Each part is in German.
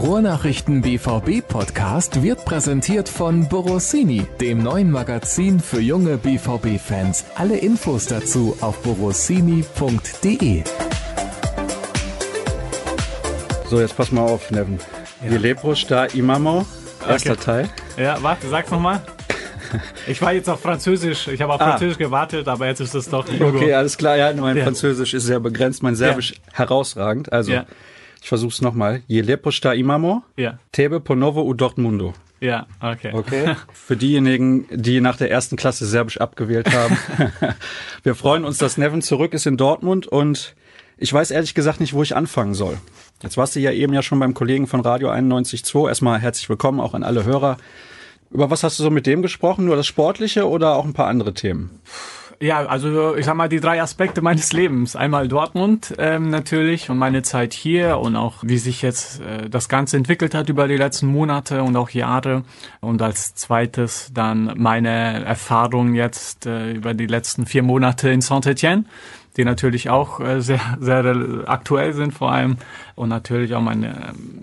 Ruhrnachrichten BVB Podcast wird präsentiert von Borossini, dem neuen Magazin für junge BVB-Fans. Alle Infos dazu auf borossini.de. So, jetzt pass mal auf, Neven. Ja. Lepros da Imamo, erster okay. Teil. Ja, warte, sag's nochmal. Ich war jetzt auf Französisch, ich habe auf ah. Französisch gewartet, aber jetzt ist es doch Logo. Okay, alles klar, ja, mein ja. Französisch ist sehr begrenzt, mein Serbisch ja. herausragend. Also, ja. Ich versuch's nochmal. Je leposta imamo, ja. tebe ponovo u Dortmundo. Ja, okay. Okay. Für diejenigen, die nach der ersten Klasse Serbisch abgewählt haben. Wir freuen uns, dass Neven zurück ist in Dortmund und ich weiß ehrlich gesagt nicht, wo ich anfangen soll. Jetzt warst du ja eben ja schon beim Kollegen von Radio 91.2. Erstmal herzlich willkommen auch an alle Hörer. Über was hast du so mit dem gesprochen? Nur das Sportliche oder auch ein paar andere Themen? Ja, also ich sag mal die drei Aspekte meines Lebens. Einmal Dortmund ähm, natürlich und meine Zeit hier und auch wie sich jetzt äh, das Ganze entwickelt hat über die letzten Monate und auch Jahre. Und als zweites dann meine Erfahrung jetzt äh, über die letzten vier Monate in Saint-Etienne die natürlich auch äh, sehr, sehr aktuell sind vor allem und natürlich auch mein,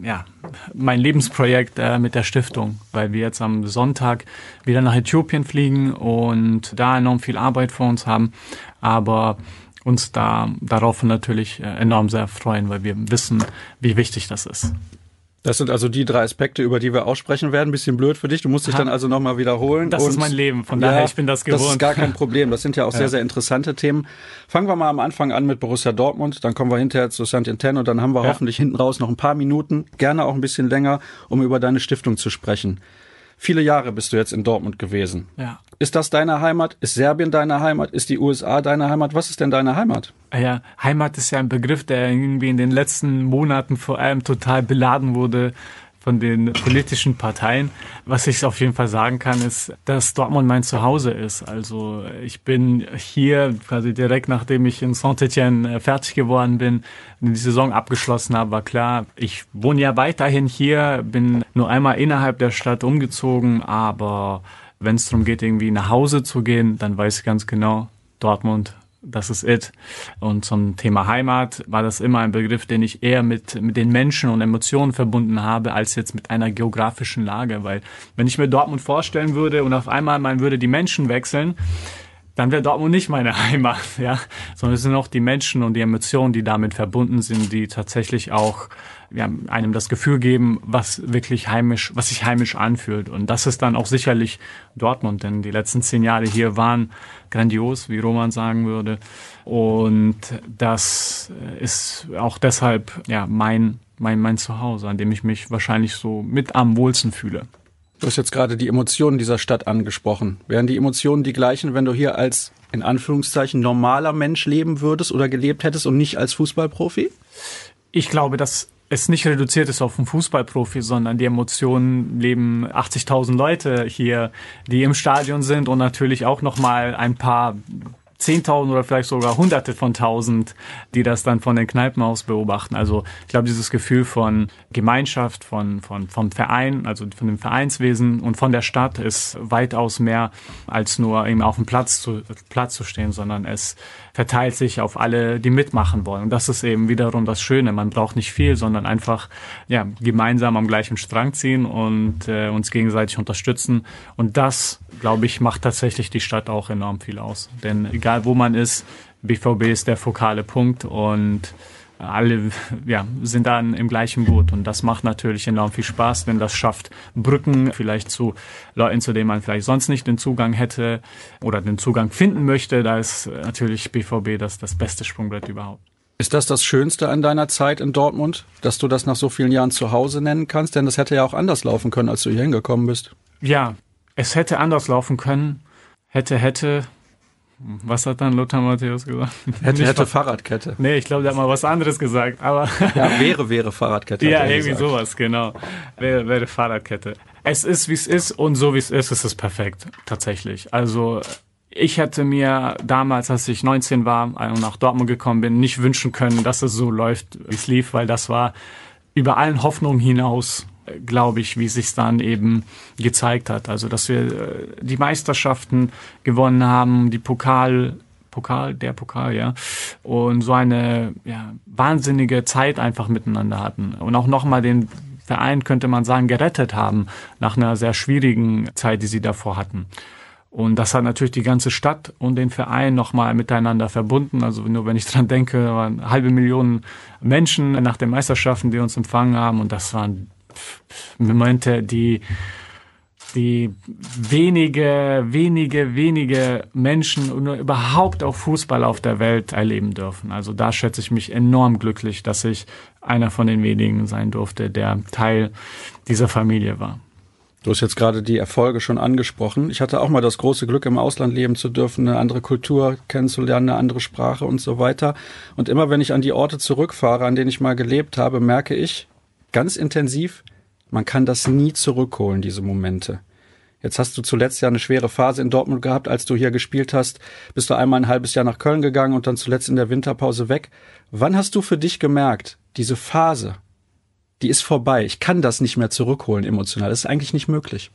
ja, mein Lebensprojekt äh, mit der Stiftung, weil wir jetzt am Sonntag wieder nach Äthiopien fliegen und da enorm viel Arbeit vor uns haben, aber uns da darauf natürlich äh, enorm sehr freuen, weil wir wissen, wie wichtig das ist. Das sind also die drei Aspekte, über die wir aussprechen werden. Bisschen blöd für dich. Du musst dich dann also nochmal wiederholen. Das ist mein Leben. Von daher, ja, ich bin das gewohnt. Das ist gar kein Problem. Das sind ja auch ja. sehr, sehr interessante Themen. Fangen wir mal am Anfang an mit Borussia Dortmund. Dann kommen wir hinterher zu Saint-Etienne und dann haben wir ja. hoffentlich hinten raus noch ein paar Minuten, gerne auch ein bisschen länger, um über deine Stiftung zu sprechen. Viele Jahre bist du jetzt in Dortmund gewesen. Ja. Ist das deine Heimat? Ist Serbien deine Heimat? Ist die USA deine Heimat? Was ist denn deine Heimat? Ah ja, Heimat ist ja ein Begriff, der irgendwie in den letzten Monaten vor allem total beladen wurde von den politischen Parteien. Was ich auf jeden Fall sagen kann, ist, dass Dortmund mein Zuhause ist. Also ich bin hier quasi direkt nachdem ich in Saint-Etienne äh, fertig geworden bin, die Saison abgeschlossen habe, war klar, ich wohne ja weiterhin hier, bin nur einmal innerhalb der Stadt umgezogen, aber wenn es darum geht, irgendwie nach Hause zu gehen, dann weiß ich ganz genau, Dortmund das ist it. Und zum Thema Heimat war das immer ein Begriff, den ich eher mit, mit den Menschen und Emotionen verbunden habe, als jetzt mit einer geografischen Lage. Weil wenn ich mir Dortmund vorstellen würde und auf einmal man würde die Menschen wechseln, dann wäre Dortmund nicht meine Heimat, ja, sondern es sind auch die Menschen und die Emotionen, die damit verbunden sind, die tatsächlich auch ja, einem das Gefühl geben, was wirklich heimisch, was sich heimisch anfühlt. Und das ist dann auch sicherlich Dortmund, denn die letzten zehn Jahre hier waren grandios, wie Roman sagen würde. Und das ist auch deshalb ja mein mein mein Zuhause, an dem ich mich wahrscheinlich so mit am wohlsten fühle. Du hast jetzt gerade die Emotionen dieser Stadt angesprochen. Wären die Emotionen die gleichen, wenn du hier als in Anführungszeichen normaler Mensch leben würdest oder gelebt hättest und nicht als Fußballprofi? Ich glaube, dass es nicht reduziert ist auf einen Fußballprofi, sondern die Emotionen leben 80.000 Leute hier, die im Stadion sind und natürlich auch noch mal ein paar Zehntausend oder vielleicht sogar Hunderte von Tausend, die das dann von den Kneipen aus beobachten. Also ich glaube, dieses Gefühl von Gemeinschaft, von, von, vom Verein, also von dem Vereinswesen und von der Stadt ist weitaus mehr als nur eben auf dem Platz zu, Platz zu stehen, sondern es verteilt sich auf alle, die mitmachen wollen. Und das ist eben wiederum das Schöne. Man braucht nicht viel, sondern einfach ja, gemeinsam am gleichen Strang ziehen und äh, uns gegenseitig unterstützen. Und das, glaube ich, macht tatsächlich die Stadt auch enorm viel aus. Denn egal wo man ist, BVB ist der fokale Punkt und alle ja, sind dann im gleichen Boot und das macht natürlich enorm viel Spaß, wenn das schafft, Brücken vielleicht zu Leuten, zu denen man vielleicht sonst nicht den Zugang hätte oder den Zugang finden möchte. Da ist natürlich BVB das, das beste Sprungbrett überhaupt. Ist das das Schönste an deiner Zeit in Dortmund, dass du das nach so vielen Jahren zu Hause nennen kannst? Denn das hätte ja auch anders laufen können, als du hier hingekommen bist. Ja, es hätte anders laufen können. Hätte, hätte, was hat dann Lothar Matthäus gesagt? Hätte, hätte Fahrradkette. Nee, ich glaube, der hat mal was anderes gesagt. Aber ja, wäre, wäre Fahrradkette. ja, irgendwie gesagt. sowas, genau. Wäre, wäre Fahrradkette. Es ist, wie es ist und so wie es ist, ist es perfekt, tatsächlich. Also ich hätte mir damals, als ich 19 war und nach Dortmund gekommen bin, nicht wünschen können, dass es so läuft, wie es lief, weil das war über allen Hoffnungen hinaus glaube ich, wie sich dann eben gezeigt hat. Also, dass wir äh, die Meisterschaften gewonnen haben, die Pokal, Pokal, der Pokal, ja, und so eine ja, wahnsinnige Zeit einfach miteinander hatten und auch nochmal den Verein, könnte man sagen, gerettet haben nach einer sehr schwierigen Zeit, die sie davor hatten. Und das hat natürlich die ganze Stadt und den Verein nochmal miteinander verbunden. Also nur wenn ich dran denke, waren halbe Millionen Menschen nach den Meisterschaften, die uns empfangen haben. Und das waren Momente, die, die wenige, wenige, wenige Menschen nur überhaupt auch Fußball auf der Welt erleben dürfen. Also da schätze ich mich enorm glücklich, dass ich einer von den wenigen sein durfte, der Teil dieser Familie war. Du hast jetzt gerade die Erfolge schon angesprochen. Ich hatte auch mal das große Glück, im Ausland leben zu dürfen, eine andere Kultur kennenzulernen, eine andere Sprache und so weiter. Und immer wenn ich an die Orte zurückfahre, an denen ich mal gelebt habe, merke ich ganz intensiv, man kann das nie zurückholen, diese Momente. Jetzt hast du zuletzt ja eine schwere Phase in Dortmund gehabt, als du hier gespielt hast. Bist du einmal ein halbes Jahr nach Köln gegangen und dann zuletzt in der Winterpause weg. Wann hast du für dich gemerkt, diese Phase, die ist vorbei. Ich kann das nicht mehr zurückholen emotional. Das ist eigentlich nicht möglich.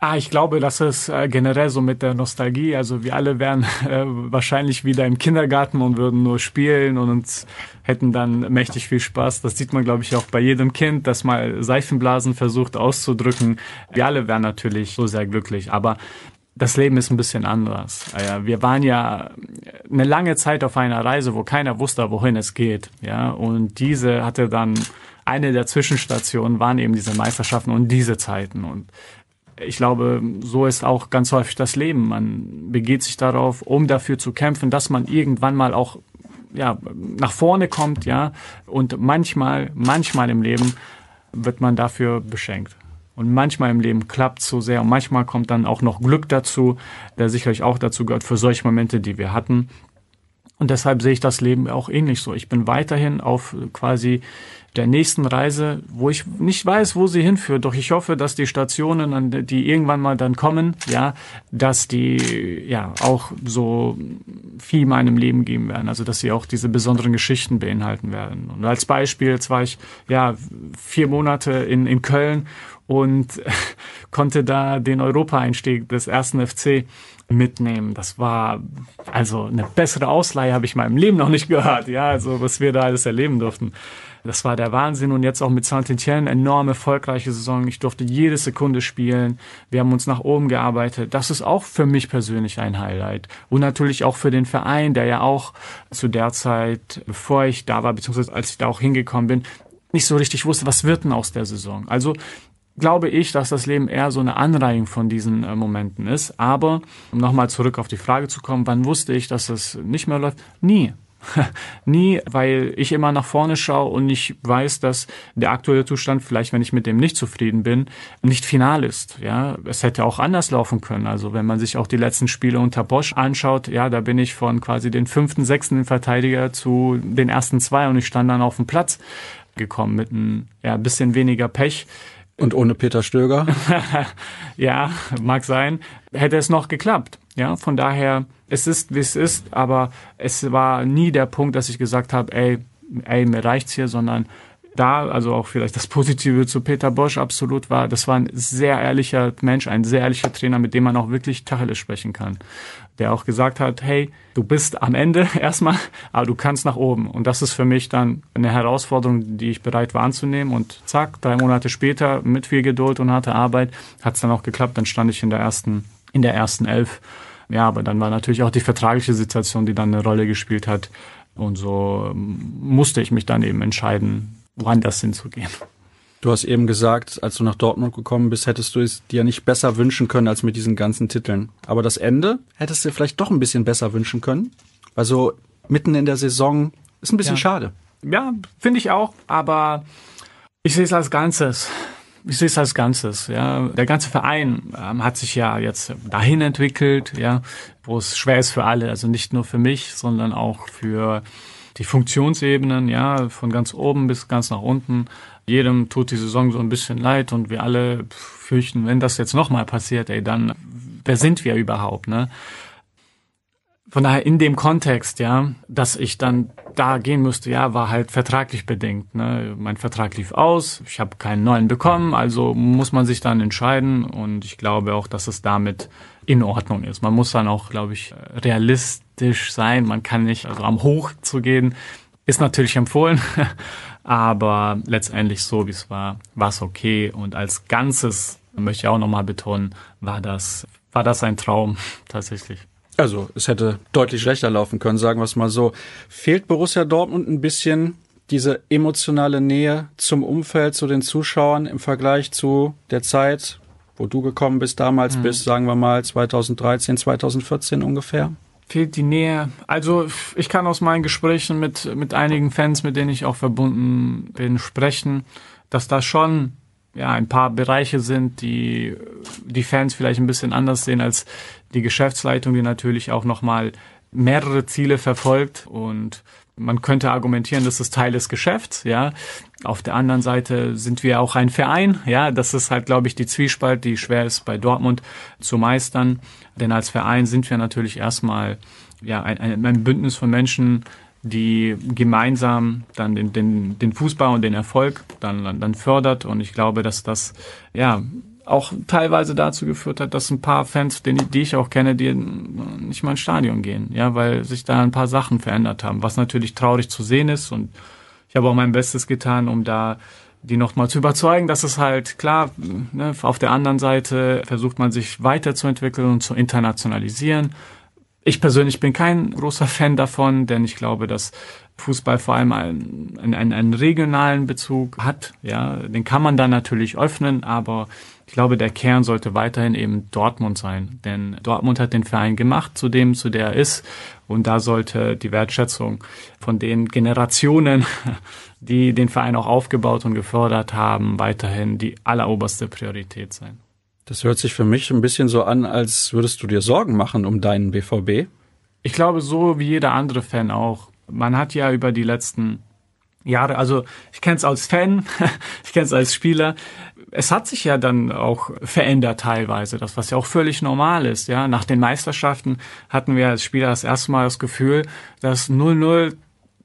Ah, ich glaube, das ist äh, generell so mit der Nostalgie. Also wir alle wären äh, wahrscheinlich wieder im Kindergarten und würden nur spielen und uns hätten dann mächtig viel Spaß. Das sieht man, glaube ich, auch bei jedem Kind, das mal Seifenblasen versucht auszudrücken. Wir alle wären natürlich so sehr glücklich. Aber das Leben ist ein bisschen anders. Äh, wir waren ja eine lange Zeit auf einer Reise, wo keiner wusste, wohin es geht. Ja, und diese hatte dann eine der Zwischenstationen waren eben diese Meisterschaften und diese Zeiten. Und ich glaube, so ist auch ganz häufig das Leben. Man begeht sich darauf, um dafür zu kämpfen, dass man irgendwann mal auch ja, nach vorne kommt, ja. Und manchmal, manchmal im Leben wird man dafür beschenkt. Und manchmal im Leben klappt so sehr und manchmal kommt dann auch noch Glück dazu, der sicherlich auch dazu gehört für solche Momente, die wir hatten. Und deshalb sehe ich das Leben auch ähnlich so. Ich bin weiterhin auf quasi der nächsten Reise, wo ich nicht weiß, wo sie hinführt. Doch ich hoffe, dass die Stationen, die irgendwann mal dann kommen, ja, dass die ja auch so viel meinem Leben geben werden. Also dass sie auch diese besonderen Geschichten beinhalten werden. Und als Beispiel, jetzt war ich ja vier Monate in, in Köln und konnte da den Europa-Einstieg des ersten FC mitnehmen. Das war also eine bessere Ausleihe habe ich in meinem Leben noch nicht gehört. Ja, also was wir da alles erleben durften. Das war der Wahnsinn und jetzt auch mit Saint-Etienne enorm erfolgreiche Saison. Ich durfte jede Sekunde spielen. Wir haben uns nach oben gearbeitet. Das ist auch für mich persönlich ein Highlight. Und natürlich auch für den Verein, der ja auch zu der Zeit, bevor ich da war, beziehungsweise als ich da auch hingekommen bin, nicht so richtig wusste, was wird denn aus der Saison. Also glaube ich, dass das Leben eher so eine Anreihung von diesen äh, Momenten ist. Aber um nochmal zurück auf die Frage zu kommen, wann wusste ich, dass es nicht mehr läuft? Nie. Nie, weil ich immer nach vorne schaue und ich weiß, dass der aktuelle Zustand, vielleicht wenn ich mit dem nicht zufrieden bin, nicht final ist. Ja, es hätte auch anders laufen können. Also wenn man sich auch die letzten Spiele unter Bosch anschaut, ja, da bin ich von quasi den fünften, sechsten Verteidiger zu den ersten zwei und ich stand dann auf dem Platz gekommen mit ein ja, bisschen weniger Pech. Und ohne Peter Stöger? ja, mag sein. Hätte es noch geklappt. Ja, von daher, es ist, wie es ist, aber es war nie der Punkt, dass ich gesagt habe, ey, ey, mir reicht's hier, sondern da, also auch vielleicht das Positive zu Peter Bosch absolut war, das war ein sehr ehrlicher Mensch, ein sehr ehrlicher Trainer, mit dem man auch wirklich Tacheles sprechen kann. Der auch gesagt hat, hey, du bist am Ende erstmal, aber du kannst nach oben. Und das ist für mich dann eine Herausforderung, die ich bereit war anzunehmen. Und zack, drei Monate später, mit viel Geduld und harter Arbeit, hat es dann auch geklappt. Dann stand ich in der ersten, in der ersten Elf ja, aber dann war natürlich auch die vertragliche Situation, die dann eine Rolle gespielt hat. Und so ähm, musste ich mich dann eben entscheiden, woanders hinzugehen. Du hast eben gesagt, als du nach Dortmund gekommen bist, hättest du es dir nicht besser wünschen können als mit diesen ganzen Titeln. Aber das Ende hättest du vielleicht doch ein bisschen besser wünschen können. Also mitten in der Saison ist ein bisschen ja. schade. Ja, finde ich auch, aber ich sehe es als Ganzes ich sehe es als Ganzes. Ja, der ganze Verein ähm, hat sich ja jetzt dahin entwickelt, ja, wo es schwer ist für alle, also nicht nur für mich, sondern auch für die Funktionsebenen, ja, von ganz oben bis ganz nach unten. Jedem tut die Saison so ein bisschen leid und wir alle fürchten, wenn das jetzt nochmal passiert, ey, dann wer sind wir überhaupt, ne? Von daher in dem Kontext, ja, dass ich dann da gehen musste, ja, war halt vertraglich bedingt. Ne? Mein Vertrag lief aus, ich habe keinen neuen bekommen, also muss man sich dann entscheiden und ich glaube auch, dass es damit in Ordnung ist. Man muss dann auch, glaube ich, realistisch sein. Man kann nicht, also am Hoch zu gehen, ist natürlich empfohlen, aber letztendlich so wie es war, war es okay und als Ganzes möchte ich auch nochmal betonen, war das war das ein Traum tatsächlich. Also es hätte deutlich schlechter laufen können, sagen wir es mal so. Fehlt Borussia Dortmund ein bisschen diese emotionale Nähe zum Umfeld, zu den Zuschauern im Vergleich zu der Zeit, wo du gekommen bist damals mhm. bis, sagen wir mal, 2013, 2014 ungefähr? Fehlt die Nähe. Also ich kann aus meinen Gesprächen mit, mit einigen Fans, mit denen ich auch verbunden bin, sprechen, dass da schon ja, ein paar Bereiche sind, die die Fans vielleicht ein bisschen anders sehen als die Geschäftsleitung, die natürlich auch nochmal mehrere Ziele verfolgt und man könnte argumentieren, das ist Teil des Geschäfts, ja. Auf der anderen Seite sind wir auch ein Verein, ja. Das ist halt, glaube ich, die Zwiespalt, die schwer ist bei Dortmund zu meistern. Denn als Verein sind wir natürlich erstmal, ja, ein, ein Bündnis von Menschen, die gemeinsam dann den, den, den Fußball und den Erfolg dann, dann fördert. Und ich glaube, dass das, ja, auch teilweise dazu geführt hat, dass ein paar Fans, die, die ich auch kenne, die nicht mal ins Stadion gehen, ja, weil sich da ein paar Sachen verändert haben, was natürlich traurig zu sehen ist und ich habe auch mein Bestes getan, um da die nochmal zu überzeugen, dass es halt klar, ne, auf der anderen Seite versucht man sich weiterzuentwickeln und zu internationalisieren. Ich persönlich bin kein großer Fan davon, denn ich glaube, dass Fußball vor allem einen, einen, einen regionalen Bezug hat. Ja, den kann man dann natürlich öffnen, aber ich glaube, der Kern sollte weiterhin eben Dortmund sein, denn Dortmund hat den Verein gemacht zu dem, zu der er ist. Und da sollte die Wertschätzung von den Generationen, die den Verein auch aufgebaut und gefördert haben, weiterhin die alleroberste Priorität sein. Das hört sich für mich ein bisschen so an, als würdest du dir Sorgen machen um deinen BVB. Ich glaube, so wie jeder andere Fan auch. Man hat ja über die letzten Jahre, also ich kenne es als Fan, ich kenne es als Spieler. Es hat sich ja dann auch verändert teilweise, das was ja auch völlig normal ist. Ja, nach den Meisterschaften hatten wir als Spieler das erste Mal das Gefühl, dass 0-0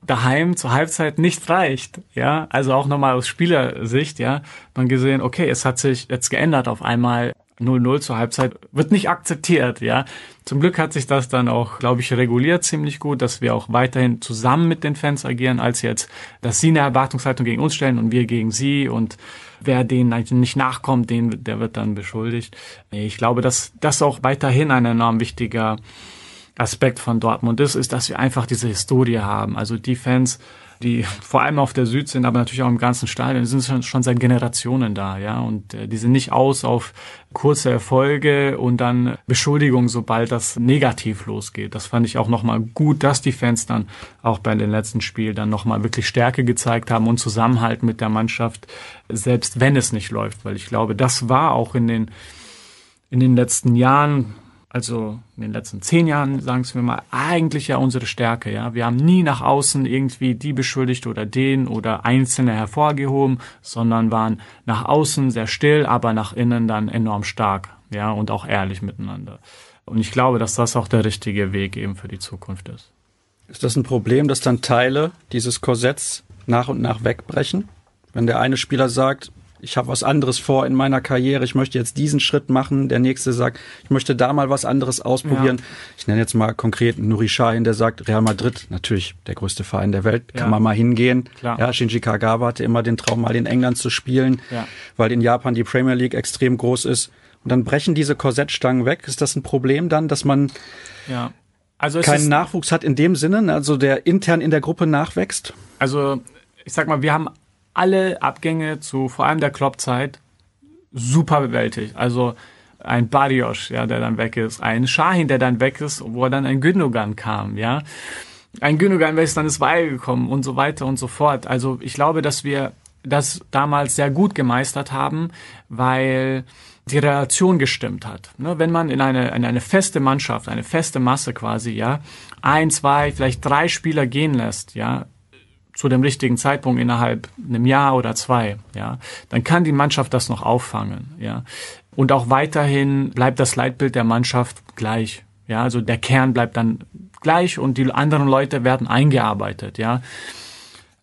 daheim zur Halbzeit nicht reicht. Ja, also auch nochmal aus Spielersicht, ja, man gesehen, okay, es hat sich jetzt geändert auf einmal. 0-0 zur Halbzeit wird nicht akzeptiert, ja. Zum Glück hat sich das dann auch, glaube ich, reguliert ziemlich gut, dass wir auch weiterhin zusammen mit den Fans agieren, als jetzt, dass sie eine Erwartungshaltung gegen uns stellen und wir gegen sie und wer denen nicht nachkommt, den, der wird dann beschuldigt. Ich glaube, dass das auch weiterhin ein enorm wichtiger Aspekt von Dortmund ist, ist, dass wir einfach diese Historie haben. Also die Fans, die vor allem auf der Süd sind, aber natürlich auch im ganzen Stadion, sind schon, schon seit Generationen da, ja. Und äh, die sind nicht aus auf kurze Erfolge und dann Beschuldigungen, sobald das negativ losgeht. Das fand ich auch nochmal gut, dass die Fans dann auch bei den letzten Spielen dann nochmal wirklich Stärke gezeigt haben und Zusammenhalt mit der Mannschaft, selbst wenn es nicht läuft. Weil ich glaube, das war auch in den in den letzten Jahren also in den letzten zehn Jahren, sagen wir mal, eigentlich ja unsere Stärke. Ja, wir haben nie nach außen irgendwie die beschuldigt oder den oder Einzelne hervorgehoben, sondern waren nach außen sehr still, aber nach innen dann enorm stark. Ja, und auch ehrlich miteinander. Und ich glaube, dass das auch der richtige Weg eben für die Zukunft ist. Ist das ein Problem, dass dann Teile dieses Korsetts nach und nach wegbrechen? Wenn der eine Spieler sagt, ich habe was anderes vor in meiner Karriere, ich möchte jetzt diesen Schritt machen. Der nächste sagt, ich möchte da mal was anderes ausprobieren. Ja. Ich nenne jetzt mal konkret Nuri Sahin, der sagt, Real Madrid, natürlich der größte Verein der Welt, kann man mal hingehen. Klar. Ja, Shinji Kagawa hatte immer den Traum, mal in England zu spielen, ja. weil in Japan die Premier League extrem groß ist. Und dann brechen diese Korsettstangen weg. Ist das ein Problem dann, dass man ja. also keinen Nachwuchs hat in dem Sinne, also der intern in der Gruppe nachwächst? Also ich sag mal, wir haben alle Abgänge zu vor allem der Kloppzeit super bewältigt. Also ein Barrios, ja, der dann weg ist, ein Shahin, der dann weg ist, wo dann ein Gündogan kam, ja. Ein Gündogan, welches dann ist Weil gekommen und so weiter und so fort. Also ich glaube, dass wir das damals sehr gut gemeistert haben, weil die Relation gestimmt hat. Ne, wenn man in eine, in eine feste Mannschaft, eine feste Masse quasi, ja, ein, zwei, vielleicht drei Spieler gehen lässt, ja, zu dem richtigen Zeitpunkt innerhalb einem Jahr oder zwei, ja, dann kann die Mannschaft das noch auffangen, ja. Und auch weiterhin bleibt das Leitbild der Mannschaft gleich, ja. Also der Kern bleibt dann gleich und die anderen Leute werden eingearbeitet, ja.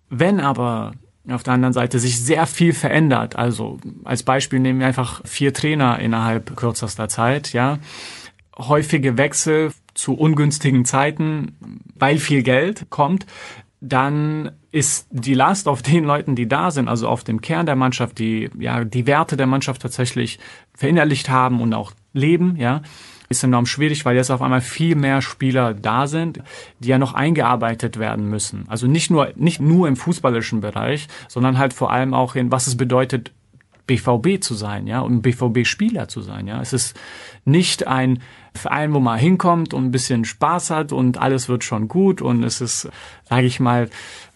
Wenn aber auf der anderen Seite sich sehr viel verändert, also als Beispiel nehmen wir einfach vier Trainer innerhalb kürzester Zeit, ja. Häufige Wechsel zu ungünstigen Zeiten, weil viel Geld kommt, dann ist die Last auf den Leuten, die da sind, also auf dem Kern der Mannschaft, die ja die Werte der Mannschaft tatsächlich verinnerlicht haben und auch leben, ja, ist enorm schwierig, weil jetzt auf einmal viel mehr Spieler da sind, die ja noch eingearbeitet werden müssen. Also nicht nur nicht nur im fußballischen Bereich, sondern halt vor allem auch in was es bedeutet BVB zu sein, ja, und BVB-Spieler zu sein, ja. Es ist nicht ein Verein, wo man hinkommt und ein bisschen Spaß hat und alles wird schon gut und es ist, sage ich mal,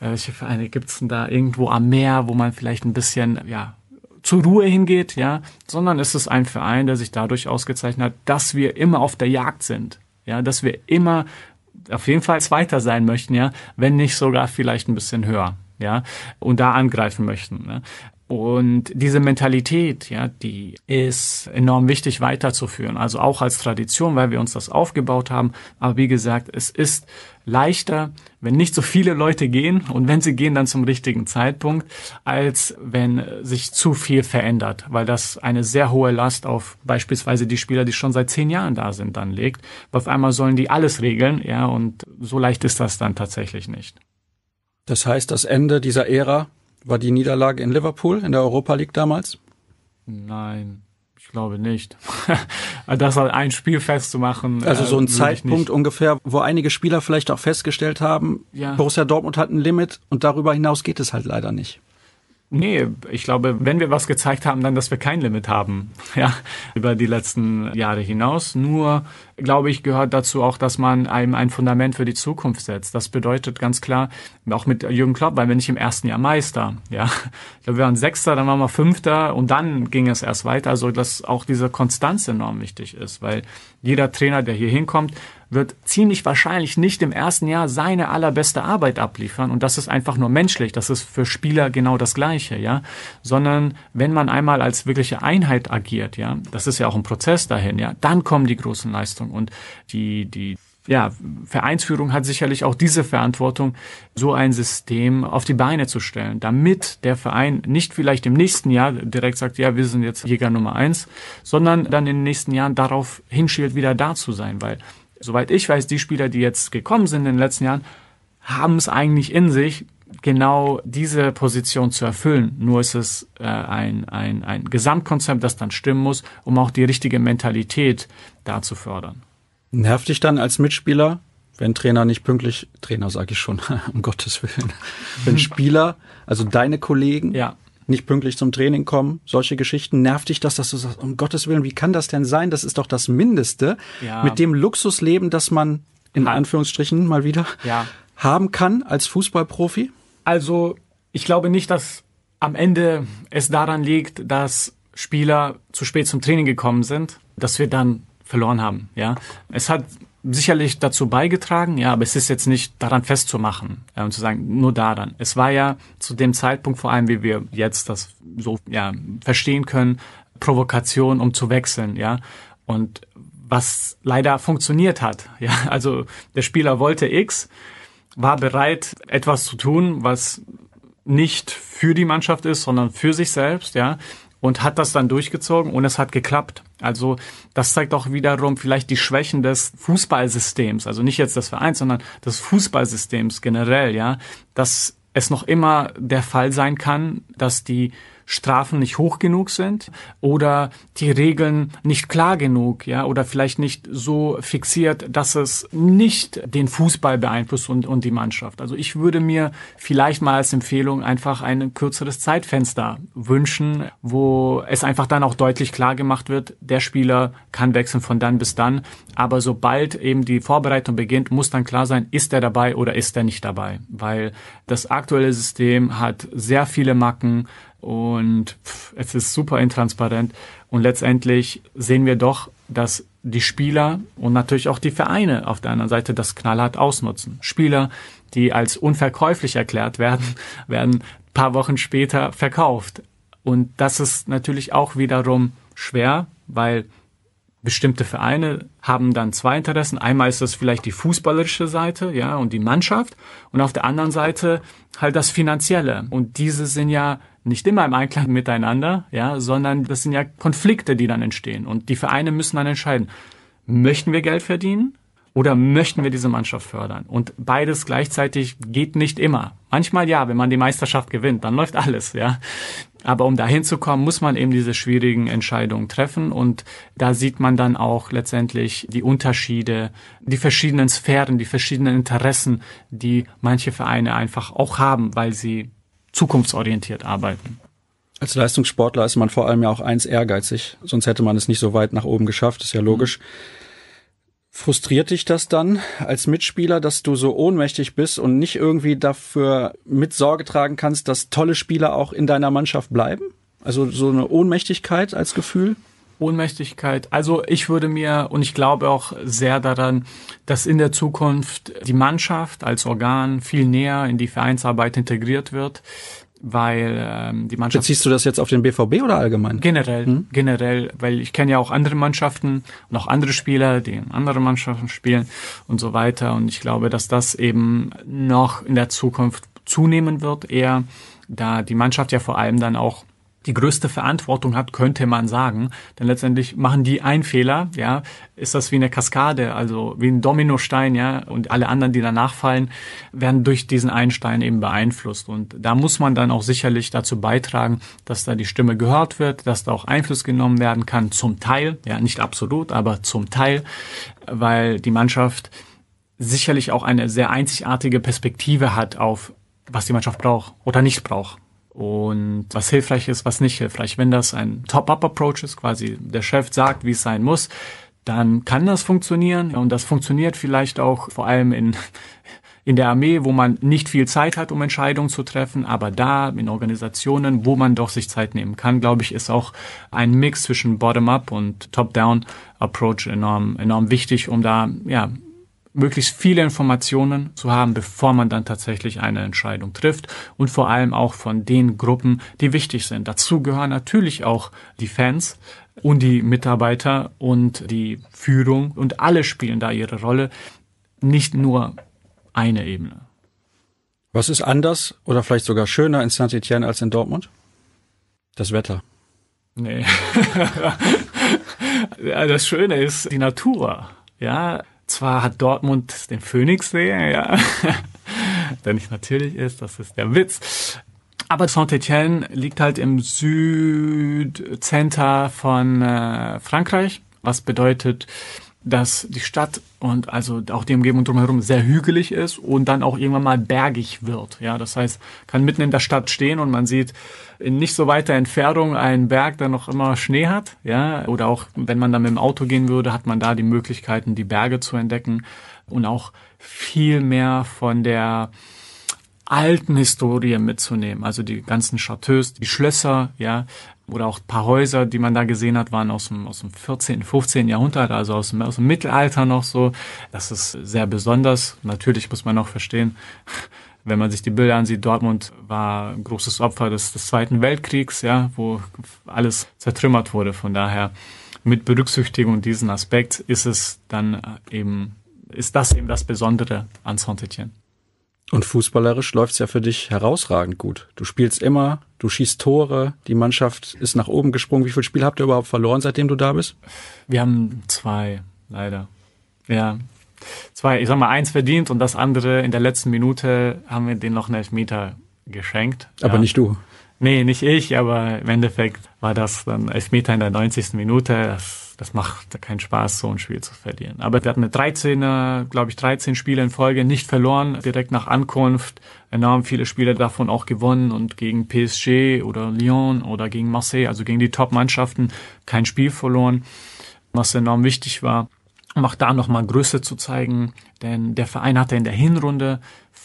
äh, welche Vereine gibt's denn da irgendwo am Meer, wo man vielleicht ein bisschen, ja, zur Ruhe hingeht, ja, sondern es ist ein Verein, der sich dadurch ausgezeichnet hat, dass wir immer auf der Jagd sind, ja, dass wir immer auf jeden Fall Zweiter sein möchten, ja, wenn nicht sogar vielleicht ein bisschen höher ja, und da angreifen möchten. Ne? Und diese Mentalität, ja, die ist enorm wichtig weiterzuführen. Also auch als Tradition, weil wir uns das aufgebaut haben. Aber wie gesagt, es ist leichter, wenn nicht so viele Leute gehen und wenn sie gehen, dann zum richtigen Zeitpunkt, als wenn sich zu viel verändert, weil das eine sehr hohe Last auf beispielsweise die Spieler, die schon seit zehn Jahren da sind, dann legt. Auf einmal sollen die alles regeln, ja, und so leicht ist das dann tatsächlich nicht. Das heißt, das Ende dieser Ära war die Niederlage in Liverpool in der Europa League damals? Nein, ich glaube nicht. das halt ein Spiel festzumachen. Also so ein äh, Zeitpunkt ungefähr, wo einige Spieler vielleicht auch festgestellt haben, ja. Borussia Dortmund hat ein Limit und darüber hinaus geht es halt leider nicht. Nee, ich glaube, wenn wir was gezeigt haben, dann, dass wir kein Limit haben, ja, über die letzten Jahre hinaus. Nur, glaube ich, gehört dazu auch, dass man einem ein Fundament für die Zukunft setzt. Das bedeutet ganz klar, auch mit Jürgen Klopp, weil wir nicht im ersten Jahr Meister, ja. Ich glaube, wir waren Sechster, dann waren wir Fünfter und dann ging es erst weiter. Also, dass auch diese Konstanz enorm wichtig ist, weil jeder Trainer, der hier hinkommt, wird ziemlich wahrscheinlich nicht im ersten Jahr seine allerbeste Arbeit abliefern. Und das ist einfach nur menschlich, das ist für Spieler genau das gleiche, ja, sondern wenn man einmal als wirkliche Einheit agiert, ja, das ist ja auch ein Prozess dahin, ja, dann kommen die großen Leistungen. Und die die ja, Vereinsführung hat sicherlich auch diese Verantwortung, so ein System auf die Beine zu stellen, damit der Verein nicht vielleicht im nächsten Jahr direkt sagt, ja, wir sind jetzt Jäger Nummer eins, sondern dann in den nächsten Jahren darauf hinschielt, wieder da zu sein, weil soweit ich weiß, die Spieler, die jetzt gekommen sind in den letzten Jahren, haben es eigentlich in sich, genau diese Position zu erfüllen. Nur ist es äh, ein, ein, ein Gesamtkonzept, das dann stimmen muss, um auch die richtige Mentalität da zu fördern. Nervt dich dann als Mitspieler, wenn Trainer nicht pünktlich, Trainer sage ich schon, um Gottes Willen, wenn Spieler, also deine Kollegen, ja nicht pünktlich zum Training kommen, solche Geschichten. Nervt dich das, dass du sagst, um Gottes Willen, wie kann das denn sein? Das ist doch das Mindeste ja. mit dem Luxusleben, das man in Anführungsstrichen mal wieder ja. haben kann als Fußballprofi? Also, ich glaube nicht, dass am Ende es daran liegt, dass Spieler zu spät zum Training gekommen sind, dass wir dann verloren haben. Ja, es hat sicherlich dazu beigetragen, ja, aber es ist jetzt nicht daran festzumachen ja, und zu sagen, nur daran. Es war ja zu dem Zeitpunkt, vor allem wie wir jetzt das so ja, verstehen können, Provokation, um zu wechseln, ja. Und was leider funktioniert hat, ja, also der Spieler wollte X, war bereit, etwas zu tun, was nicht für die Mannschaft ist, sondern für sich selbst, ja und hat das dann durchgezogen und es hat geklappt. Also das zeigt auch wiederum vielleicht die Schwächen des Fußballsystems, also nicht jetzt des Vereins, sondern des Fußballsystems generell, ja, dass es noch immer der Fall sein kann, dass die Strafen nicht hoch genug sind oder die Regeln nicht klar genug, ja, oder vielleicht nicht so fixiert, dass es nicht den Fußball beeinflusst und, und die Mannschaft. Also ich würde mir vielleicht mal als Empfehlung einfach ein kürzeres Zeitfenster wünschen, wo es einfach dann auch deutlich klar gemacht wird, der Spieler kann wechseln von dann bis dann, aber sobald eben die Vorbereitung beginnt, muss dann klar sein, ist er dabei oder ist er nicht dabei, weil das aktuelle System hat sehr viele Macken, und es ist super intransparent. Und letztendlich sehen wir doch, dass die Spieler und natürlich auch die Vereine auf der anderen Seite das knallhart ausnutzen. Spieler, die als unverkäuflich erklärt werden, werden paar Wochen später verkauft. Und das ist natürlich auch wiederum schwer, weil bestimmte Vereine haben dann zwei Interessen. Einmal ist das vielleicht die fußballerische Seite, ja, und die Mannschaft. Und auf der anderen Seite halt das Finanzielle. Und diese sind ja nicht immer im Einklang miteinander, ja, sondern das sind ja Konflikte, die dann entstehen. Und die Vereine müssen dann entscheiden, möchten wir Geld verdienen Oder möchten wir diese Mannschaft fördern? Und beides gleichzeitig geht nicht immer. Manchmal ja, wenn man die Meisterschaft gewinnt, dann läuft alles, ja. Aber um dahin zu kommen, muss man eben diese schwierigen Entscheidungen treffen. Und da sieht man dann auch letztendlich die Unterschiede, die verschiedenen Sphären, die verschiedenen Interessen, die manche Vereine einfach auch haben, weil sie zukunftsorientiert arbeiten. Als Leistungssportler ist man vor allem ja auch eins ehrgeizig, sonst hätte man es nicht so weit nach oben geschafft, ist ja logisch. Mhm. Frustriert dich das dann als Mitspieler, dass du so ohnmächtig bist und nicht irgendwie dafür mit Sorge tragen kannst, dass tolle Spieler auch in deiner Mannschaft bleiben? Also so eine Ohnmächtigkeit als Gefühl? Ohnmächtigkeit. Also ich würde mir und ich glaube auch sehr daran, dass in der Zukunft die Mannschaft als Organ viel näher in die Vereinsarbeit integriert wird weil ähm, die Mannschaft. Beziehst du das jetzt auf den BVB oder allgemein? Generell, hm? generell, weil ich kenne ja auch andere Mannschaften und auch andere Spieler, die in anderen Mannschaften spielen und so weiter. Und ich glaube, dass das eben noch in der Zukunft zunehmen wird, eher da die Mannschaft ja vor allem dann auch die größte Verantwortung hat, könnte man sagen. Denn letztendlich machen die einen Fehler, ja, ist das wie eine Kaskade, also wie ein Dominostein, ja, und alle anderen, die danach fallen, werden durch diesen einen Stein eben beeinflusst. Und da muss man dann auch sicherlich dazu beitragen, dass da die Stimme gehört wird, dass da auch Einfluss genommen werden kann, zum Teil, ja, nicht absolut, aber zum Teil, weil die Mannschaft sicherlich auch eine sehr einzigartige Perspektive hat auf was die Mannschaft braucht oder nicht braucht und was hilfreich ist, was nicht hilfreich. Wenn das ein Top-Up-Approach ist, quasi der Chef sagt, wie es sein muss, dann kann das funktionieren und das funktioniert vielleicht auch vor allem in in der Armee, wo man nicht viel Zeit hat, um Entscheidungen zu treffen, aber da in Organisationen, wo man doch sich Zeit nehmen kann, glaube ich, ist auch ein Mix zwischen Bottom-up und Top-down-Approach enorm enorm wichtig, um da ja möglichst viele Informationen zu haben, bevor man dann tatsächlich eine Entscheidung trifft und vor allem auch von den Gruppen, die wichtig sind. Dazu gehören natürlich auch die Fans und die Mitarbeiter und die Führung und alle spielen da ihre Rolle, nicht nur eine Ebene. Was ist anders oder vielleicht sogar schöner in Saint-Etienne als in Dortmund? Das Wetter. Nee. das Schöne ist die Natur. Ja, zwar hat Dortmund den Phoenixsee, ja, der nicht natürlich ist, das ist der Witz. Aber Saint-Etienne liegt halt im Südcenter von äh, Frankreich, was bedeutet, dass die Stadt und also auch die Umgebung drumherum sehr hügelig ist und dann auch irgendwann mal bergig wird. Ja, das heißt, kann mitten in der Stadt stehen und man sieht in nicht so weiter Entfernung einen Berg, der noch immer Schnee hat. Ja, oder auch wenn man dann mit dem Auto gehen würde, hat man da die Möglichkeiten, die Berge zu entdecken und auch viel mehr von der alten Historie mitzunehmen. Also die ganzen Chateaus, die Schlösser, ja, oder auch paar Häuser, die man da gesehen hat, waren aus dem, aus dem 14., 15. Jahrhundert, also aus dem, aus dem Mittelalter noch so. Das ist sehr besonders. Natürlich muss man auch verstehen, wenn man sich die Bilder ansieht, Dortmund war ein großes Opfer des, des Zweiten Weltkriegs, ja, wo alles zertrümmert wurde. Von daher, mit Berücksichtigung diesen Aspekt ist es dann eben, ist das eben das Besondere an Saint-Etienne. Und fußballerisch läuft's ja für dich herausragend gut. Du spielst immer, du schießt Tore, die Mannschaft ist nach oben gesprungen. Wie viel Spiel habt ihr überhaupt verloren, seitdem du da bist? Wir haben zwei, leider. Ja, zwei, ich sag mal, eins verdient und das andere in der letzten Minute haben wir den noch einen Elfmeter geschenkt. Aber ja. nicht du. Nee, nicht ich, aber im Endeffekt war das dann Elfmeter in der 90. Minute. Das das macht keinen Spaß, so ein Spiel zu verlieren. Aber wir hatten eine 13er, glaube ich, 13 Spiele in Folge nicht verloren, direkt nach Ankunft. Enorm viele Spiele davon auch gewonnen und gegen PSG oder Lyon oder gegen Marseille, also gegen die Top-Mannschaften, kein Spiel verloren, was enorm wichtig war um auch da nochmal Größe zu zeigen, denn der Verein hatte in der Hinrunde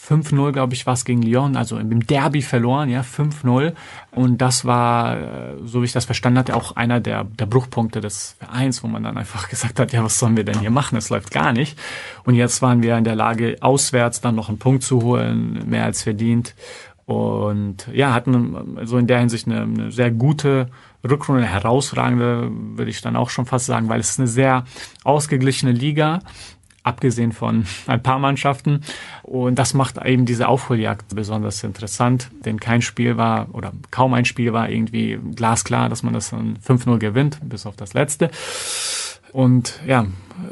5-0, glaube ich, was gegen Lyon, also im Derby verloren, ja, 5-0. Und das war, äh, so wie ich das verstanden hatte, auch einer der, der Bruchpunkte des Vereins, wo man dann einfach gesagt hat, ja, was sollen wir denn hier machen? Es läuft gar nicht. Und jetzt waren wir in der Lage, auswärts dann noch einen Punkt zu holen, mehr als verdient. Und ja, hatten so in der Hinsicht eine, eine sehr gute Rückrunde, eine herausragende, würde ich dann auch schon fast sagen, weil es ist eine sehr ausgeglichene Liga abgesehen von ein paar Mannschaften. Und das macht eben diese Aufholjagd besonders interessant, denn kein Spiel war oder kaum ein Spiel war irgendwie glasklar, dass man das dann 5-0 gewinnt, bis auf das letzte. Und ja,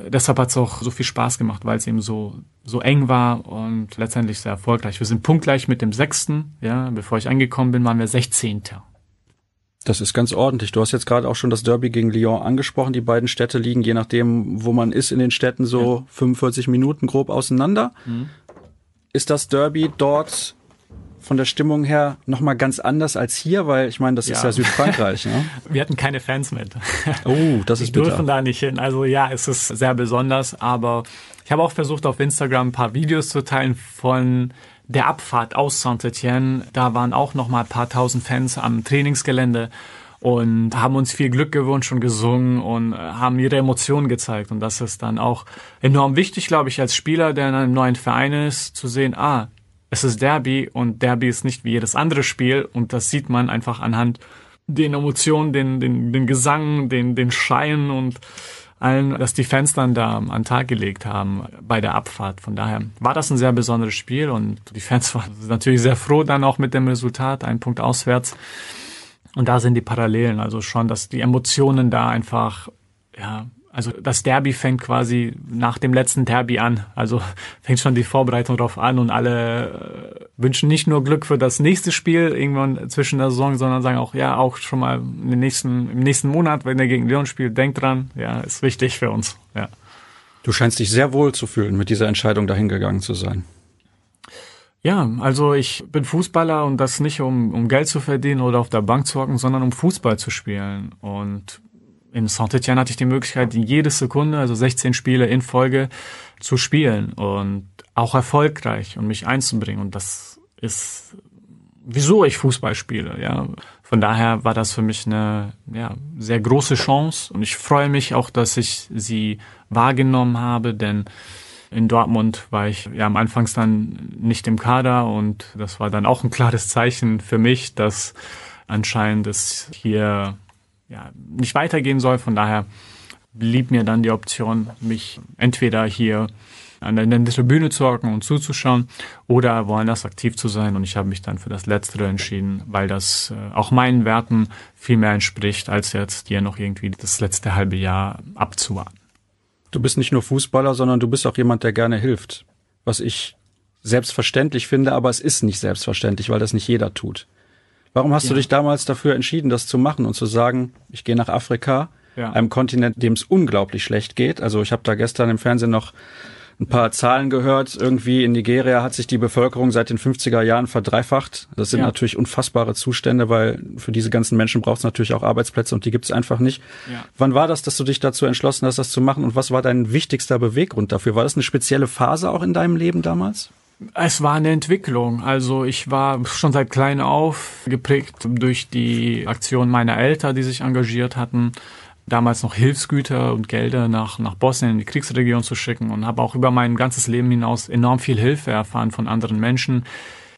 deshalb hat es auch so viel Spaß gemacht, weil es eben so, so eng war und letztendlich sehr erfolgreich. Wir sind punktgleich mit dem Sechsten. Ja, bevor ich angekommen bin, waren wir Sechzehnter. Das ist ganz ordentlich. Du hast jetzt gerade auch schon das Derby gegen Lyon angesprochen. Die beiden Städte liegen, je nachdem, wo man ist in den Städten, so ja. 45 Minuten grob auseinander. Mhm. Ist das Derby dort von der Stimmung her nochmal ganz anders als hier, weil ich meine, das ja. ist ja Südfrankreich. Ne? Wir hatten keine Fans mit. Oh, das ist Wir dürfen da nicht hin. Also ja, es ist sehr besonders, aber ich habe auch versucht, auf Instagram ein paar Videos zu teilen von der Abfahrt aus Saint-Etienne. Da waren auch nochmal ein paar tausend Fans am Trainingsgelände und haben uns viel Glück gewünscht und gesungen und haben ihre Emotionen gezeigt. Und das ist dann auch enorm wichtig, glaube ich, als Spieler, der in einem neuen Verein ist, zu sehen, ah, es ist Derby und Derby ist nicht wie jedes andere Spiel und das sieht man einfach anhand den Emotionen, den, den, den Gesang, den, den Scheien und allen, dass die Fans dann da an Tag gelegt haben bei der Abfahrt. Von daher war das ein sehr besonderes Spiel und die Fans waren natürlich sehr froh dann auch mit dem Resultat, ein Punkt auswärts. Und da sind die Parallelen, also schon, dass die Emotionen da einfach ja, also das Derby fängt quasi nach dem letzten Derby an. Also fängt schon die Vorbereitung drauf an und alle äh, wünschen nicht nur Glück für das nächste Spiel irgendwann zwischen der Saison, sondern sagen auch, ja, auch schon mal den nächsten, im nächsten Monat, wenn er gegen Leon spielt, denkt dran, ja, ist wichtig für uns, ja. Du scheinst dich sehr wohl zu fühlen, mit dieser Entscheidung dahingegangen zu sein. Ja, also ich bin Fußballer und das nicht um, um Geld zu verdienen oder auf der Bank zu hocken, sondern um Fußball zu spielen. Und in Saint-Etienne hatte ich die Möglichkeit, jede Sekunde, also 16 Spiele in Folge zu spielen und auch erfolgreich und mich einzubringen. Und das ist, wieso ich Fußball spiele, ja. Von daher war das für mich eine ja, sehr große Chance und ich freue mich auch, dass ich sie wahrgenommen habe, denn in Dortmund war ich ja am Anfangs dann nicht im Kader und das war dann auch ein klares Zeichen für mich, dass anscheinend es hier ja, nicht weitergehen soll. Von daher blieb mir dann die Option, mich entweder hier an der Tribüne zu hocken und zuzuschauen oder woanders aktiv zu sein. Und ich habe mich dann für das Letztere entschieden, weil das äh, auch meinen Werten viel mehr entspricht, als jetzt hier noch irgendwie das letzte halbe Jahr abzuwarten. Du bist nicht nur Fußballer, sondern du bist auch jemand, der gerne hilft. Was ich selbstverständlich finde, aber es ist nicht selbstverständlich, weil das nicht jeder tut. Warum hast ja. du dich damals dafür entschieden, das zu machen und zu sagen, ich gehe nach Afrika, ja. einem Kontinent, dem es unglaublich schlecht geht? Also ich habe da gestern im Fernsehen noch ein paar Zahlen gehört. Irgendwie in Nigeria hat sich die Bevölkerung seit den 50er Jahren verdreifacht. Das sind ja. natürlich unfassbare Zustände, weil für diese ganzen Menschen braucht es natürlich auch Arbeitsplätze und die gibt es einfach nicht. Ja. Wann war das, dass du dich dazu entschlossen hast, das zu machen und was war dein wichtigster Beweggrund dafür? War das eine spezielle Phase auch in deinem Leben damals? Es war eine Entwicklung. Also ich war schon seit klein auf geprägt durch die Aktion meiner Eltern, die sich engagiert hatten, damals noch Hilfsgüter und Gelder nach, nach Bosnien in die Kriegsregion zu schicken und habe auch über mein ganzes Leben hinaus enorm viel Hilfe erfahren von anderen Menschen,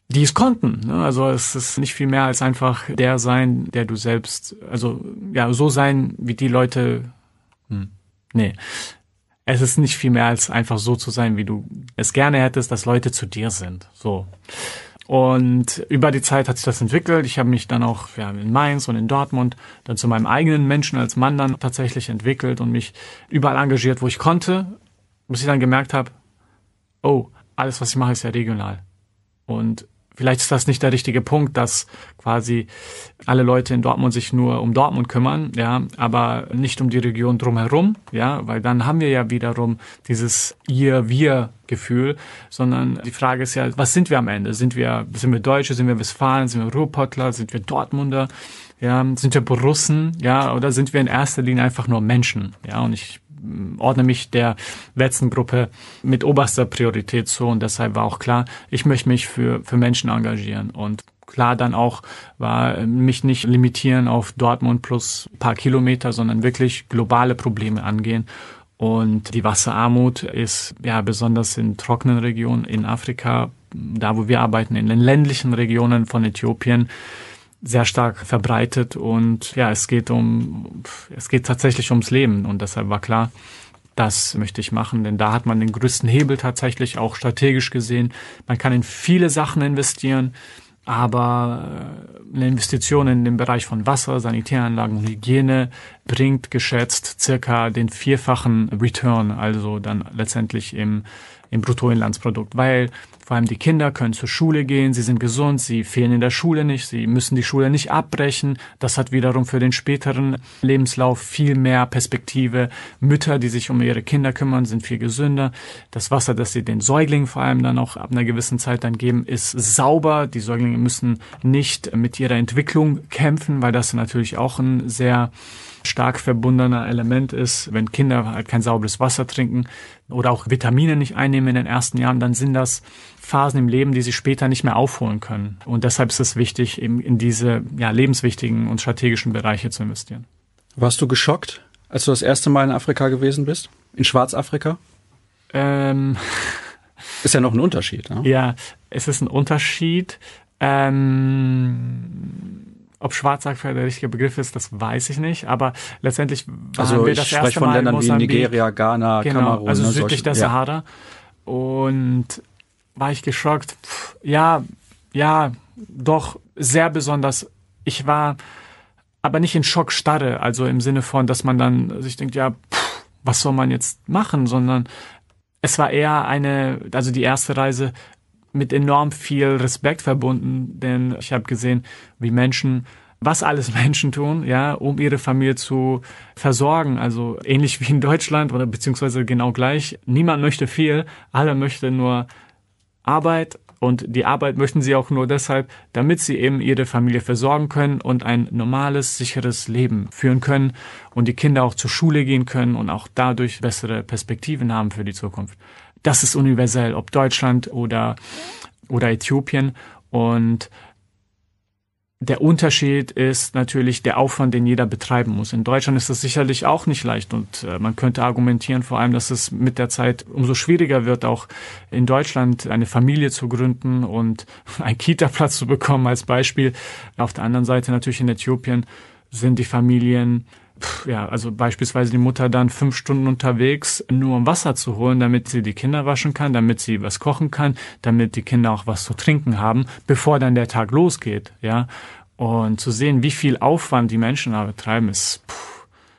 die es konnten. Ne? Also es ist nicht viel mehr als einfach der sein, der du selbst, also ja, so sein wie die Leute. Hm. Nee, es ist nicht viel mehr als einfach so zu sein, wie du es gerne hättest, dass Leute zu dir sind. So. Und über die Zeit hat sich das entwickelt. Ich habe mich dann auch ja, in Mainz und in Dortmund dann zu meinem eigenen Menschen als Mann dann tatsächlich entwickelt und mich überall engagiert, wo ich konnte, bis ich dann gemerkt habe, oh, alles, was ich mache, ist ja regional. Und vielleicht ist das nicht der richtige Punkt, dass quasi alle Leute in Dortmund sich nur um Dortmund kümmern, ja, aber nicht um die Region drumherum, ja, weil dann haben wir ja wiederum dieses ihr-wir-Gefühl, sondern die Frage ist ja, was sind wir am Ende? Sind wir, sind wir Deutsche, sind wir Westfalen, sind wir Ruhrpottler, sind wir Dortmunder? Ja, sind wir Borussen, ja, oder sind wir in erster Linie einfach nur Menschen? Ja, und ich ordne mich der letzten Gruppe mit oberster Priorität zu und deshalb war auch klar, ich möchte mich für, für Menschen engagieren und klar dann auch war mich nicht limitieren auf Dortmund plus paar Kilometer, sondern wirklich globale Probleme angehen. Und die Wasserarmut ist ja besonders in trockenen Regionen in Afrika, da wo wir arbeiten, in den ländlichen Regionen von Äthiopien, sehr stark verbreitet und ja, es geht um, es geht tatsächlich ums Leben und deshalb war klar, das möchte ich machen, denn da hat man den größten Hebel tatsächlich auch strategisch gesehen. Man kann in viele Sachen investieren. Aber äh, eine Investition in den Bereich von Wasser, Sanitäranlagen und Hygiene bringt geschätzt circa den vierfachen Return, also dann letztendlich im, im Bruttoinlandsprodukt, weil vor allem die Kinder können zur Schule gehen, sie sind gesund, sie fehlen in der Schule nicht, sie müssen die Schule nicht abbrechen. Das hat wiederum für den späteren Lebenslauf viel mehr Perspektive. Mütter, die sich um ihre Kinder kümmern, sind viel gesünder. Das Wasser, das sie den Säuglingen vor allem dann auch ab einer gewissen Zeit dann geben, ist sauber. Die Säuglinge müssen nicht mit ihrer Entwicklung kämpfen, weil das natürlich auch ein sehr stark verbundener Element ist. Wenn Kinder halt kein sauberes Wasser trinken oder auch Vitamine nicht einnehmen in den ersten Jahren, dann sind das Phasen im Leben, die sie später nicht mehr aufholen können. Und deshalb ist es wichtig, eben in diese ja, lebenswichtigen und strategischen Bereiche zu investieren. Warst du geschockt, als du das erste Mal in Afrika gewesen bist? In Schwarzafrika? Ähm, ist ja noch ein Unterschied. Ne? Ja, es ist ein Unterschied. Ähm, ob Schwarzafrika der richtige Begriff ist, das weiß ich nicht. Aber letztendlich waren also wir das ich erste von Mal Ländern in Mosambik, wie Nigeria, Ghana, genau, Kamerun. also ne, südlich solche, der ja. Sahara. Und war ich geschockt. Pff, ja, ja, doch sehr besonders. Ich war aber nicht in Schockstarre, also im Sinne von, dass man dann sich denkt, ja, pff, was soll man jetzt machen, sondern es war eher eine, also die erste Reise mit enorm viel Respekt verbunden, denn ich habe gesehen, wie Menschen was alles Menschen tun, ja, um ihre Familie zu versorgen. Also ähnlich wie in Deutschland oder beziehungsweise genau gleich. Niemand möchte viel, alle möchten nur Arbeit und die Arbeit möchten sie auch nur deshalb, damit sie eben ihre Familie versorgen können und ein normales, sicheres Leben führen können und die Kinder auch zur Schule gehen können und auch dadurch bessere Perspektiven haben für die Zukunft. Das ist universell, ob Deutschland oder, oder Äthiopien und der Unterschied ist natürlich der Aufwand, den jeder betreiben muss. In Deutschland ist das sicherlich auch nicht leicht und äh, man könnte argumentieren vor allem, dass es mit der Zeit umso schwieriger wird, auch in Deutschland eine Familie zu gründen und einen Kita-Platz zu bekommen als Beispiel. Auf der anderen Seite natürlich in Äthiopien sind die Familien ja, also beispielsweise die Mutter dann fünf Stunden unterwegs, nur um Wasser zu holen, damit sie die Kinder waschen kann, damit sie was kochen kann, damit die Kinder auch was zu trinken haben, bevor dann der Tag losgeht, ja. Und zu sehen, wie viel Aufwand die Menschen da betreiben, ist,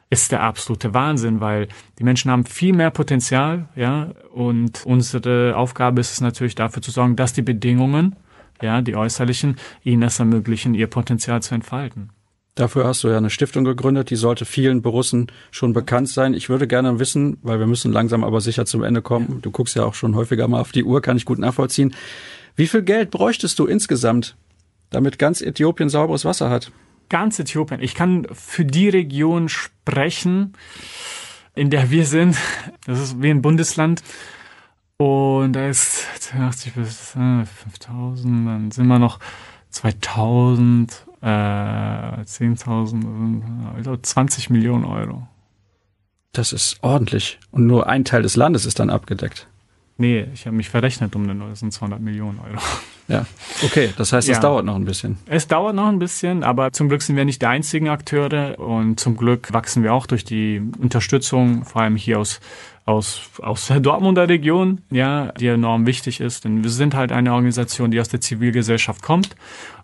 ist der absolute Wahnsinn, weil die Menschen haben viel mehr Potenzial, ja. Und unsere Aufgabe ist es natürlich dafür zu sorgen, dass die Bedingungen, ja, die äußerlichen, ihnen es ermöglichen, ihr Potenzial zu entfalten. Dafür hast du ja eine Stiftung gegründet, die sollte vielen Borussen schon bekannt sein. Ich würde gerne wissen, weil wir müssen langsam aber sicher zum Ende kommen. Du guckst ja auch schon häufiger mal auf die Uhr, kann ich gut nachvollziehen. Wie viel Geld bräuchtest du insgesamt, damit ganz Äthiopien sauberes Wasser hat? Ganz Äthiopien. Ich kann für die Region sprechen, in der wir sind. Das ist wie ein Bundesland. Und da ist 80 bis 5000, dann sind wir noch 2000 äh, 10.000, also 20 Millionen Euro. Das ist ordentlich. Und nur ein Teil des Landes ist dann abgedeckt. Nee, ich habe mich verrechnet um den das sind 200 Millionen Euro. Ja, okay. Das heißt, es ja. dauert noch ein bisschen. Es dauert noch ein bisschen, aber zum Glück sind wir nicht die einzigen Akteure und zum Glück wachsen wir auch durch die Unterstützung, vor allem hier aus aus, aus der Dortmunder Region, ja, die enorm wichtig ist. Denn wir sind halt eine Organisation, die aus der Zivilgesellschaft kommt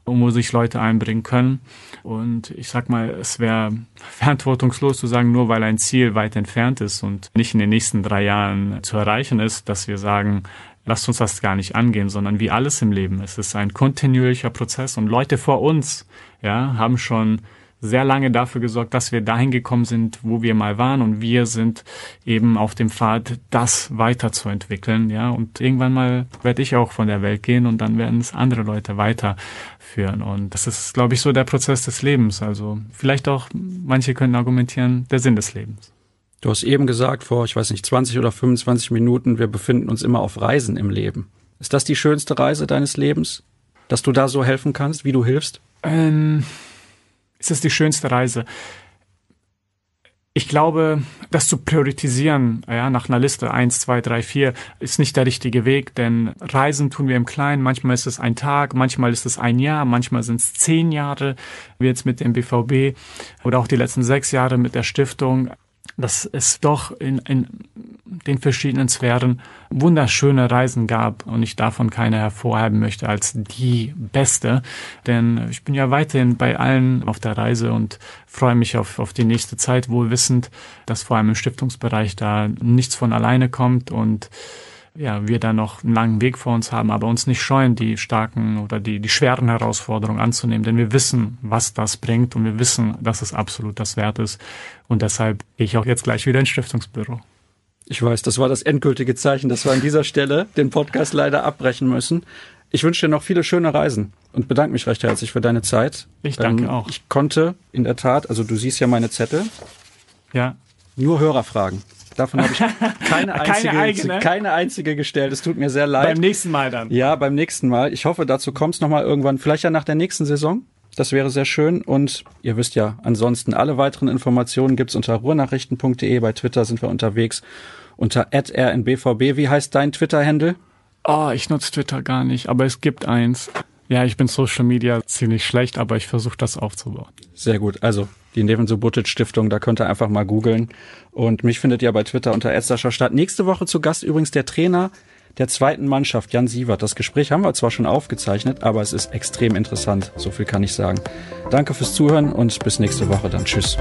und wo sich Leute einbringen können. Und ich sag mal, es wäre verantwortungslos zu sagen, nur weil ein Ziel weit entfernt ist und nicht in den nächsten drei Jahren zu erreichen ist, dass wir sagen, lasst uns das gar nicht angehen, sondern wie alles im Leben. Es ist ein kontinuierlicher Prozess und Leute vor uns, ja, haben schon sehr lange dafür gesorgt, dass wir dahin gekommen sind, wo wir mal waren und wir sind eben auf dem Pfad, das weiterzuentwickeln, ja, und irgendwann mal werde ich auch von der Welt gehen und dann werden es andere Leute weiterführen und das ist, glaube ich, so der Prozess des Lebens, also vielleicht auch, manche können argumentieren, der Sinn des Lebens. Du hast eben gesagt, vor, ich weiß nicht, 20 oder 25 Minuten, wir befinden uns immer auf Reisen im Leben. Ist das die schönste Reise deines Lebens? Dass du da so helfen kannst, wie du hilfst? Ähm ist es die schönste Reise. Ich glaube, das zu priorisieren, ja, nach einer Liste eins, zwei, drei, vier, ist nicht der richtige Weg, denn Reisen tun wir im Kleinen. Manchmal ist es ein Tag, manchmal ist es ein Jahr, manchmal sind es zehn Jahre, wie jetzt mit dem BVB oder auch die letzten sechs Jahre mit der Stiftung. Dass es doch in, in den verschiedenen Sphären wunderschöne Reisen gab und ich davon keine hervorheben möchte als die beste. Denn ich bin ja weiterhin bei allen auf der Reise und freue mich auf, auf die nächste Zeit, wohl wissend, dass vor allem im Stiftungsbereich da nichts von alleine kommt und ja, wir da noch einen langen Weg vor uns haben, aber uns nicht scheuen, die starken oder die, die schweren Herausforderungen anzunehmen, denn wir wissen, was das bringt und wir wissen, dass es absolut das wert ist. Und deshalb gehe ich auch jetzt gleich wieder ins Stiftungsbüro. Ich weiß, das war das endgültige Zeichen, dass wir an dieser Stelle den Podcast leider abbrechen müssen. Ich wünsche dir noch viele schöne Reisen und bedanke mich recht herzlich für deine Zeit. Ich danke ähm, auch. Ich konnte in der Tat, also du siehst ja meine Zettel. Ja. Nur Hörerfragen. Davon habe ich keine einzige, keine, eigene. keine einzige gestellt. Es tut mir sehr leid. Beim nächsten Mal dann. Ja, beim nächsten Mal. Ich hoffe, dazu kommst noch mal irgendwann. Vielleicht ja nach der nächsten Saison. Das wäre sehr schön. Und ihr wisst ja, ansonsten alle weiteren Informationen gibt's unter ruhrnachrichten.de. Bei Twitter sind wir unterwegs unter rnbvb. Wie heißt dein Twitter-Handle? Oh, ich nutze Twitter gar nicht, aber es gibt eins. Ja, ich bin Social Media ziemlich schlecht, aber ich versuche das aufzubauen. Sehr gut. Also die Neven Subotic Stiftung, da könnt ihr einfach mal googeln. Und mich findet ihr bei Twitter unter Stadt. Nächste Woche zu Gast übrigens der Trainer der zweiten Mannschaft, Jan Sievert. Das Gespräch haben wir zwar schon aufgezeichnet, aber es ist extrem interessant. So viel kann ich sagen. Danke fürs Zuhören und bis nächste Woche dann. Tschüss.